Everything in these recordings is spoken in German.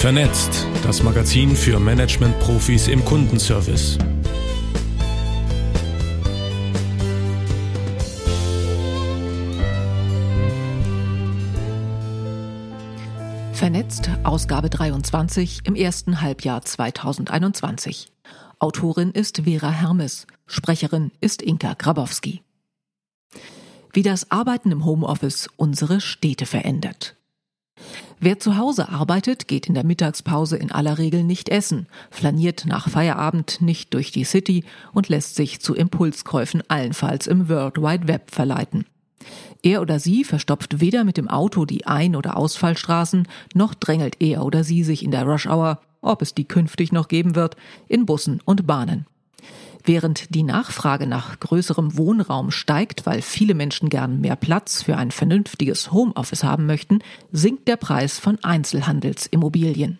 Vernetzt, das Magazin für Management-Profis im Kundenservice. Vernetzt, Ausgabe 23 im ersten Halbjahr 2021. Autorin ist Vera Hermes, Sprecherin ist Inka Grabowski. Wie das Arbeiten im Homeoffice unsere Städte verändert. Wer zu Hause arbeitet, geht in der Mittagspause in aller Regel nicht essen, flaniert nach Feierabend nicht durch die City und lässt sich zu Impulskäufen allenfalls im World Wide Web verleiten. Er oder sie verstopft weder mit dem Auto die Ein- oder Ausfallstraßen, noch drängelt er oder sie sich in der Rush Hour, ob es die künftig noch geben wird, in Bussen und Bahnen. Während die Nachfrage nach größerem Wohnraum steigt, weil viele Menschen gern mehr Platz für ein vernünftiges Homeoffice haben möchten, sinkt der Preis von Einzelhandelsimmobilien.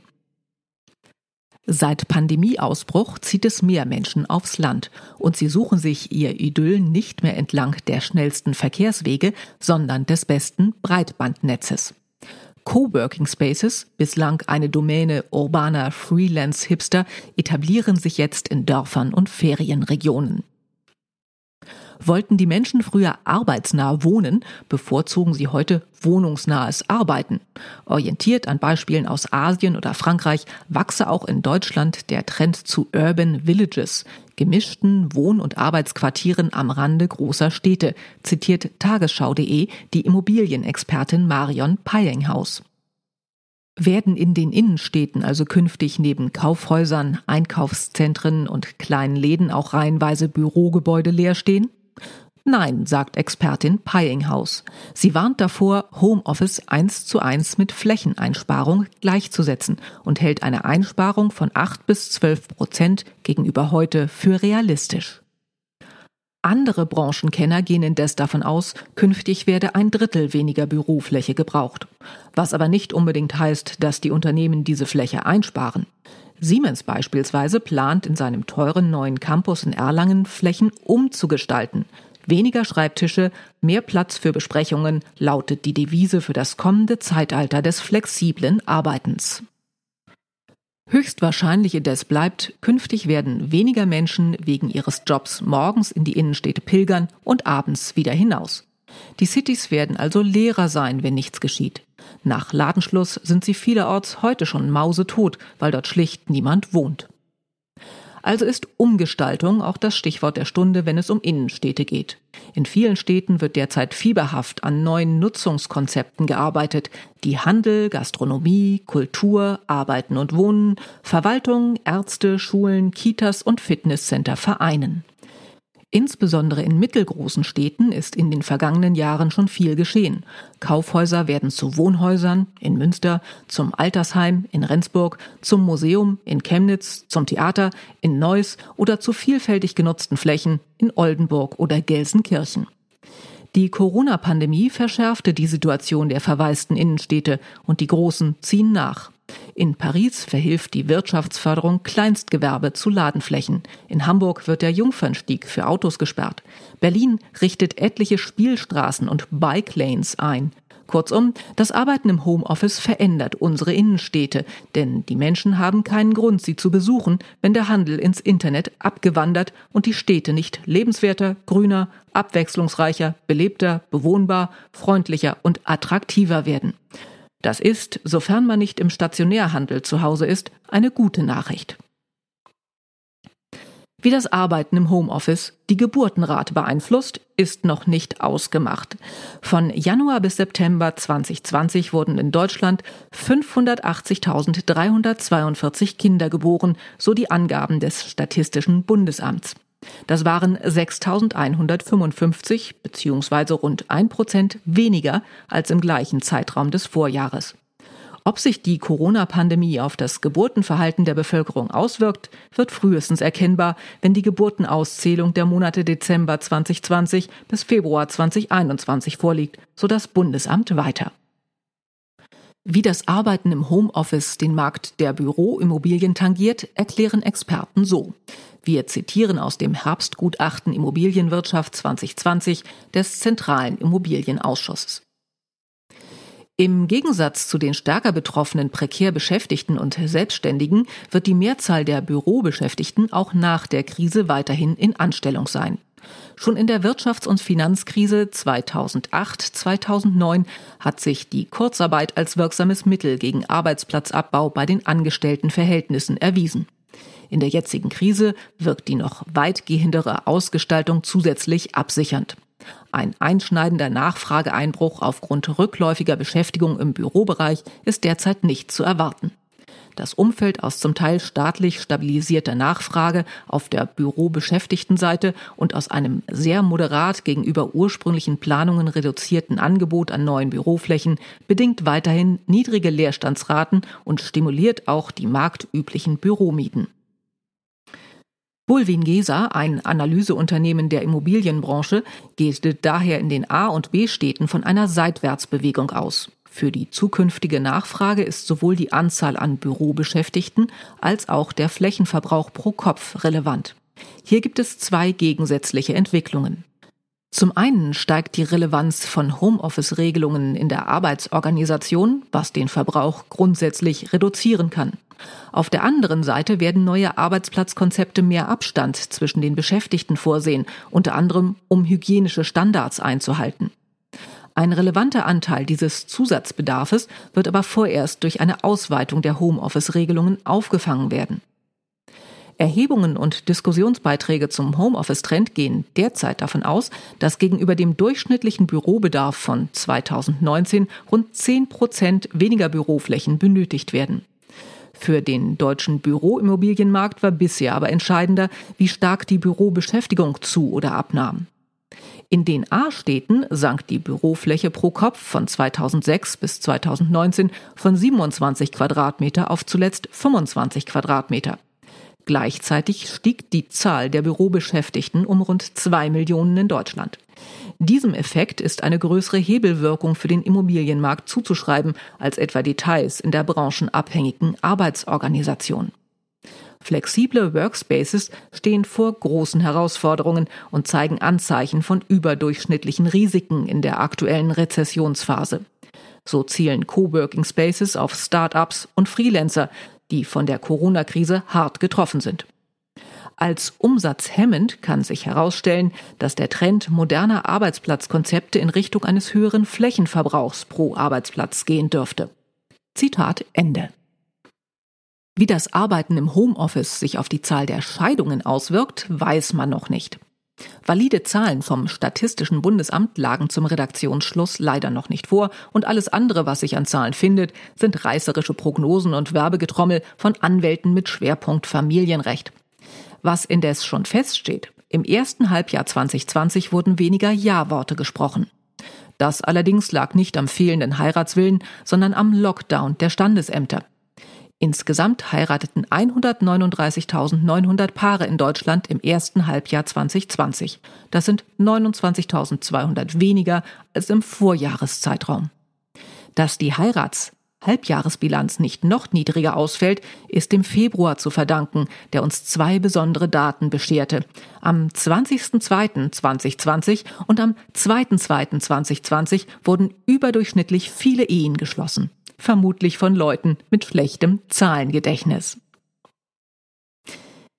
Seit Pandemieausbruch zieht es mehr Menschen aufs Land und sie suchen sich ihr Idyll nicht mehr entlang der schnellsten Verkehrswege, sondern des besten Breitbandnetzes. Coworking Spaces, bislang eine Domäne urbaner Freelance-Hipster, etablieren sich jetzt in Dörfern und Ferienregionen. Wollten die Menschen früher arbeitsnah wohnen, bevorzugen sie heute wohnungsnahes Arbeiten. Orientiert an Beispielen aus Asien oder Frankreich wachse auch in Deutschland der Trend zu Urban Villages, gemischten Wohn- und Arbeitsquartieren am Rande großer Städte, zitiert tagesschau.de die Immobilienexpertin Marion Peilinghaus werden in den Innenstädten also künftig neben Kaufhäusern, Einkaufszentren und kleinen Läden auch reihenweise Bürogebäude leer stehen? Nein, sagt Expertin Peyinghaus. Sie warnt davor, Homeoffice eins zu eins mit Flächeneinsparung gleichzusetzen und hält eine Einsparung von acht bis zwölf Prozent gegenüber heute für realistisch. Andere Branchenkenner gehen indes davon aus, künftig werde ein Drittel weniger Bürofläche gebraucht. Was aber nicht unbedingt heißt, dass die Unternehmen diese Fläche einsparen. Siemens beispielsweise plant in seinem teuren neuen Campus in Erlangen Flächen umzugestalten. Weniger Schreibtische, mehr Platz für Besprechungen lautet die Devise für das kommende Zeitalter des flexiblen Arbeitens. Höchstwahrscheinlich indes bleibt, künftig werden weniger Menschen wegen ihres Jobs morgens in die Innenstädte pilgern und abends wieder hinaus. Die Cities werden also leerer sein, wenn nichts geschieht. Nach Ladenschluss sind sie vielerorts heute schon mausetot, weil dort schlicht niemand wohnt. Also ist Umgestaltung auch das Stichwort der Stunde, wenn es um Innenstädte geht. In vielen Städten wird derzeit fieberhaft an neuen Nutzungskonzepten gearbeitet, die Handel, Gastronomie, Kultur, Arbeiten und Wohnen, Verwaltung, Ärzte, Schulen, Kitas und Fitnesscenter vereinen. Insbesondere in mittelgroßen Städten ist in den vergangenen Jahren schon viel geschehen. Kaufhäuser werden zu Wohnhäusern in Münster, zum Altersheim in Rendsburg, zum Museum in Chemnitz, zum Theater in Neuss oder zu vielfältig genutzten Flächen in Oldenburg oder Gelsenkirchen. Die Corona-Pandemie verschärfte die Situation der verwaisten Innenstädte und die Großen ziehen nach. In Paris verhilft die Wirtschaftsförderung Kleinstgewerbe zu Ladenflächen. In Hamburg wird der Jungfernstieg für Autos gesperrt. Berlin richtet etliche Spielstraßen und Bike Lanes ein. Kurzum, das Arbeiten im Homeoffice verändert unsere Innenstädte, denn die Menschen haben keinen Grund, sie zu besuchen, wenn der Handel ins Internet abgewandert und die Städte nicht lebenswerter, grüner, abwechslungsreicher, belebter, bewohnbar, freundlicher und attraktiver werden. Das ist, sofern man nicht im Stationärhandel zu Hause ist, eine gute Nachricht. Wie das Arbeiten im Homeoffice die Geburtenrate beeinflusst, ist noch nicht ausgemacht. Von Januar bis September 2020 wurden in Deutschland 580.342 Kinder geboren, so die Angaben des Statistischen Bundesamts. Das waren 6.155 bzw. rund ein Prozent weniger als im gleichen Zeitraum des Vorjahres. Ob sich die Corona-Pandemie auf das Geburtenverhalten der Bevölkerung auswirkt, wird frühestens erkennbar, wenn die Geburtenauszählung der Monate Dezember 2020 bis Februar 2021 vorliegt, so das Bundesamt weiter. Wie das Arbeiten im Homeoffice den Markt der Büroimmobilien tangiert, erklären Experten so. Wir zitieren aus dem Herbstgutachten Immobilienwirtschaft 2020 des Zentralen Immobilienausschusses. Im Gegensatz zu den stärker betroffenen prekär Beschäftigten und Selbstständigen wird die Mehrzahl der Bürobeschäftigten auch nach der Krise weiterhin in Anstellung sein. Schon in der Wirtschafts- und Finanzkrise 2008-2009 hat sich die Kurzarbeit als wirksames Mittel gegen Arbeitsplatzabbau bei den Angestelltenverhältnissen erwiesen. In der jetzigen Krise wirkt die noch weitgehendere Ausgestaltung zusätzlich absichernd. Ein einschneidender Nachfrageeinbruch aufgrund rückläufiger Beschäftigung im Bürobereich ist derzeit nicht zu erwarten. Das Umfeld aus zum Teil staatlich stabilisierter Nachfrage auf der Bürobeschäftigtenseite und aus einem sehr moderat gegenüber ursprünglichen Planungen reduzierten Angebot an neuen Büroflächen bedingt weiterhin niedrige Leerstandsraten und stimuliert auch die marktüblichen Büromieten. Bulwin Gesa, ein Analyseunternehmen der Immobilienbranche, geht daher in den A- und B-Städten von einer Seitwärtsbewegung aus. Für die zukünftige Nachfrage ist sowohl die Anzahl an Bürobeschäftigten als auch der Flächenverbrauch pro Kopf relevant. Hier gibt es zwei gegensätzliche Entwicklungen. Zum einen steigt die Relevanz von Homeoffice-Regelungen in der Arbeitsorganisation, was den Verbrauch grundsätzlich reduzieren kann. Auf der anderen Seite werden neue Arbeitsplatzkonzepte mehr Abstand zwischen den Beschäftigten vorsehen, unter anderem um hygienische Standards einzuhalten. Ein relevanter Anteil dieses Zusatzbedarfes wird aber vorerst durch eine Ausweitung der Homeoffice-Regelungen aufgefangen werden. Erhebungen und Diskussionsbeiträge zum Homeoffice-Trend gehen derzeit davon aus, dass gegenüber dem durchschnittlichen Bürobedarf von 2019 rund 10 Prozent weniger Büroflächen benötigt werden. Für den deutschen Büroimmobilienmarkt war bisher aber entscheidender, wie stark die Bürobeschäftigung zu oder abnahm. In den A-Städten sank die Bürofläche pro Kopf von 2006 bis 2019 von 27 Quadratmeter auf zuletzt 25 Quadratmeter. Gleichzeitig stieg die Zahl der Bürobeschäftigten um rund zwei Millionen in Deutschland. Diesem Effekt ist eine größere Hebelwirkung für den Immobilienmarkt zuzuschreiben als etwa Details in der branchenabhängigen Arbeitsorganisation. Flexible Workspaces stehen vor großen Herausforderungen und zeigen Anzeichen von überdurchschnittlichen Risiken in der aktuellen Rezessionsphase. So zielen Coworking Spaces auf Start-ups und Freelancer, die von der Corona-Krise hart getroffen sind. Als umsatzhemmend kann sich herausstellen, dass der Trend moderner Arbeitsplatzkonzepte in Richtung eines höheren Flächenverbrauchs pro Arbeitsplatz gehen dürfte. Zitat Ende. Wie das Arbeiten im Homeoffice sich auf die Zahl der Scheidungen auswirkt, weiß man noch nicht. Valide Zahlen vom Statistischen Bundesamt lagen zum Redaktionsschluss leider noch nicht vor und alles andere, was sich an Zahlen findet, sind reißerische Prognosen und Werbegetrommel von Anwälten mit Schwerpunkt Familienrecht. Was indes schon feststeht, im ersten Halbjahr 2020 wurden weniger Ja-Worte gesprochen. Das allerdings lag nicht am fehlenden Heiratswillen, sondern am Lockdown der Standesämter. Insgesamt heirateten 139.900 Paare in Deutschland im ersten Halbjahr 2020. Das sind 29.200 weniger als im Vorjahreszeitraum. Dass die Heirats Halbjahresbilanz nicht noch niedriger ausfällt, ist dem Februar zu verdanken, der uns zwei besondere Daten bescherte. Am 20.02.2020 und am 2.02.2020 wurden überdurchschnittlich viele Ehen geschlossen. Vermutlich von Leuten mit schlechtem Zahlengedächtnis.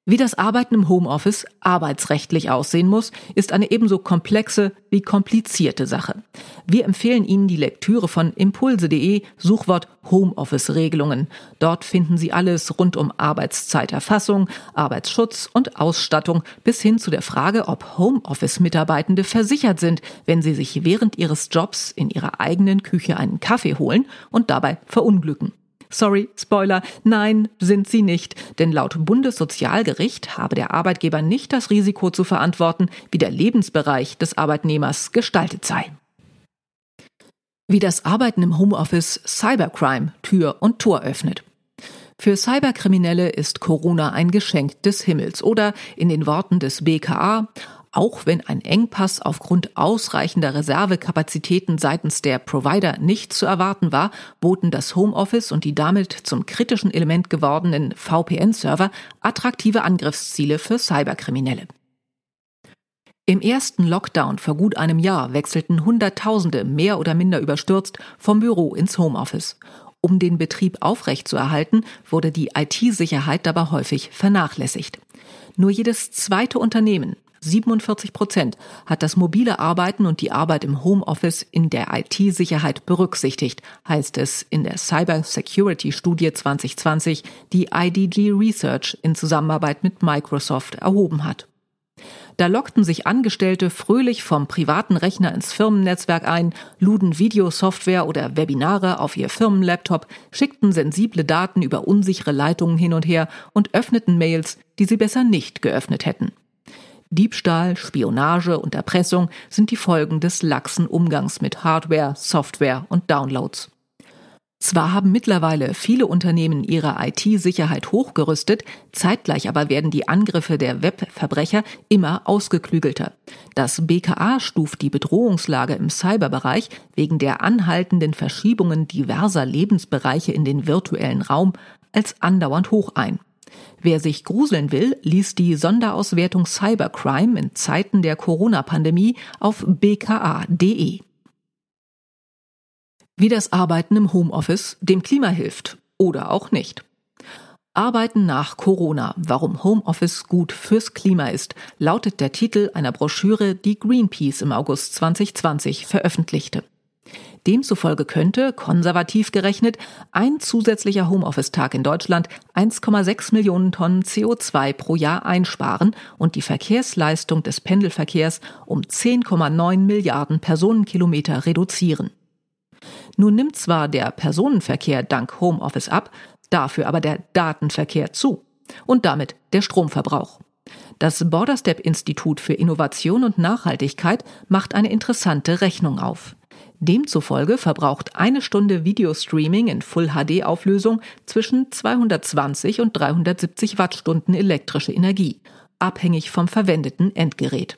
Wie das Arbeiten im Homeoffice arbeitsrechtlich aussehen muss, ist eine ebenso komplexe wie komplizierte Sache. Wir empfehlen Ihnen die Lektüre von impulse.de Suchwort Homeoffice-Regelungen. Dort finden Sie alles rund um Arbeitszeiterfassung, Arbeitsschutz und Ausstattung bis hin zu der Frage, ob Homeoffice-Mitarbeitende versichert sind, wenn sie sich während ihres Jobs in ihrer eigenen Küche einen Kaffee holen und dabei verunglücken. Sorry, Spoiler, nein, sind sie nicht, denn laut Bundessozialgericht habe der Arbeitgeber nicht das Risiko zu verantworten, wie der Lebensbereich des Arbeitnehmers gestaltet sei. Wie das Arbeiten im Homeoffice Cybercrime Tür und Tor öffnet. Für Cyberkriminelle ist Corona ein Geschenk des Himmels oder in den Worten des BKA auch wenn ein Engpass aufgrund ausreichender Reservekapazitäten seitens der Provider nicht zu erwarten war, boten das Homeoffice und die damit zum kritischen Element gewordenen VPN-Server attraktive Angriffsziele für Cyberkriminelle. Im ersten Lockdown vor gut einem Jahr wechselten Hunderttausende mehr oder minder überstürzt vom Büro ins Homeoffice. Um den Betrieb aufrechtzuerhalten, wurde die IT-Sicherheit dabei häufig vernachlässigt. Nur jedes zweite Unternehmen, 47 Prozent, hat das mobile Arbeiten und die Arbeit im Homeoffice in der IT-Sicherheit berücksichtigt, heißt es in der Cyber Security Studie 2020, die IDG Research in Zusammenarbeit mit Microsoft erhoben hat. Da lockten sich Angestellte fröhlich vom privaten Rechner ins Firmennetzwerk ein, luden Videosoftware oder Webinare auf ihr Firmenlaptop, schickten sensible Daten über unsichere Leitungen hin und her und öffneten Mails, die sie besser nicht geöffnet hätten. Diebstahl, Spionage und Erpressung sind die Folgen des laxen Umgangs mit Hardware, Software und Downloads. Zwar haben mittlerweile viele Unternehmen ihre IT-Sicherheit hochgerüstet, zeitgleich aber werden die Angriffe der Webverbrecher immer ausgeklügelter. Das BKA stuft die Bedrohungslage im Cyberbereich wegen der anhaltenden Verschiebungen diverser Lebensbereiche in den virtuellen Raum als andauernd hoch ein. Wer sich gruseln will, liest die Sonderauswertung Cybercrime in Zeiten der Corona-Pandemie auf bka.de wie das Arbeiten im Homeoffice dem Klima hilft oder auch nicht. Arbeiten nach Corona, warum Homeoffice gut fürs Klima ist, lautet der Titel einer Broschüre, die Greenpeace im August 2020 veröffentlichte. Demzufolge könnte, konservativ gerechnet, ein zusätzlicher Homeoffice-Tag in Deutschland 1,6 Millionen Tonnen CO2 pro Jahr einsparen und die Verkehrsleistung des Pendelverkehrs um 10,9 Milliarden Personenkilometer reduzieren. Nun nimmt zwar der Personenverkehr dank Homeoffice ab, dafür aber der Datenverkehr zu und damit der Stromverbrauch. Das Borderstep Institut für Innovation und Nachhaltigkeit macht eine interessante Rechnung auf. Demzufolge verbraucht eine Stunde Videostreaming in Full HD Auflösung zwischen 220 und 370 Wattstunden elektrische Energie, abhängig vom verwendeten Endgerät.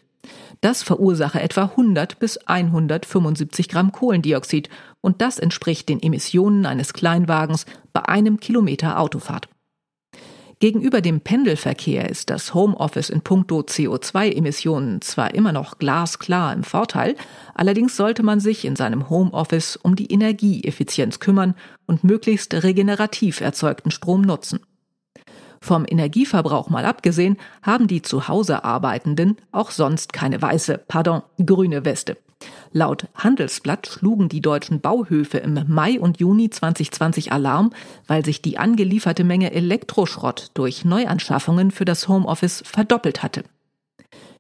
Das verursache etwa 100 bis 175 Gramm Kohlendioxid und das entspricht den Emissionen eines Kleinwagens bei einem Kilometer Autofahrt. Gegenüber dem Pendelverkehr ist das Homeoffice in puncto CO2-Emissionen zwar immer noch glasklar im Vorteil, allerdings sollte man sich in seinem Homeoffice um die Energieeffizienz kümmern und möglichst regenerativ erzeugten Strom nutzen. Vom Energieverbrauch mal abgesehen, haben die zu Hause Arbeitenden auch sonst keine weiße, pardon, grüne Weste. Laut Handelsblatt schlugen die deutschen Bauhöfe im Mai und Juni 2020 Alarm, weil sich die angelieferte Menge Elektroschrott durch Neuanschaffungen für das Homeoffice verdoppelt hatte.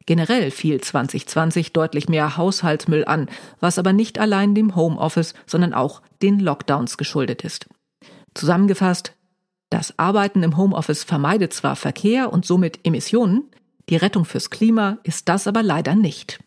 Generell fiel 2020 deutlich mehr Haushaltsmüll an, was aber nicht allein dem Homeoffice, sondern auch den Lockdowns geschuldet ist. Zusammengefasst, das Arbeiten im Homeoffice vermeidet zwar Verkehr und somit Emissionen, die Rettung fürs Klima ist das aber leider nicht.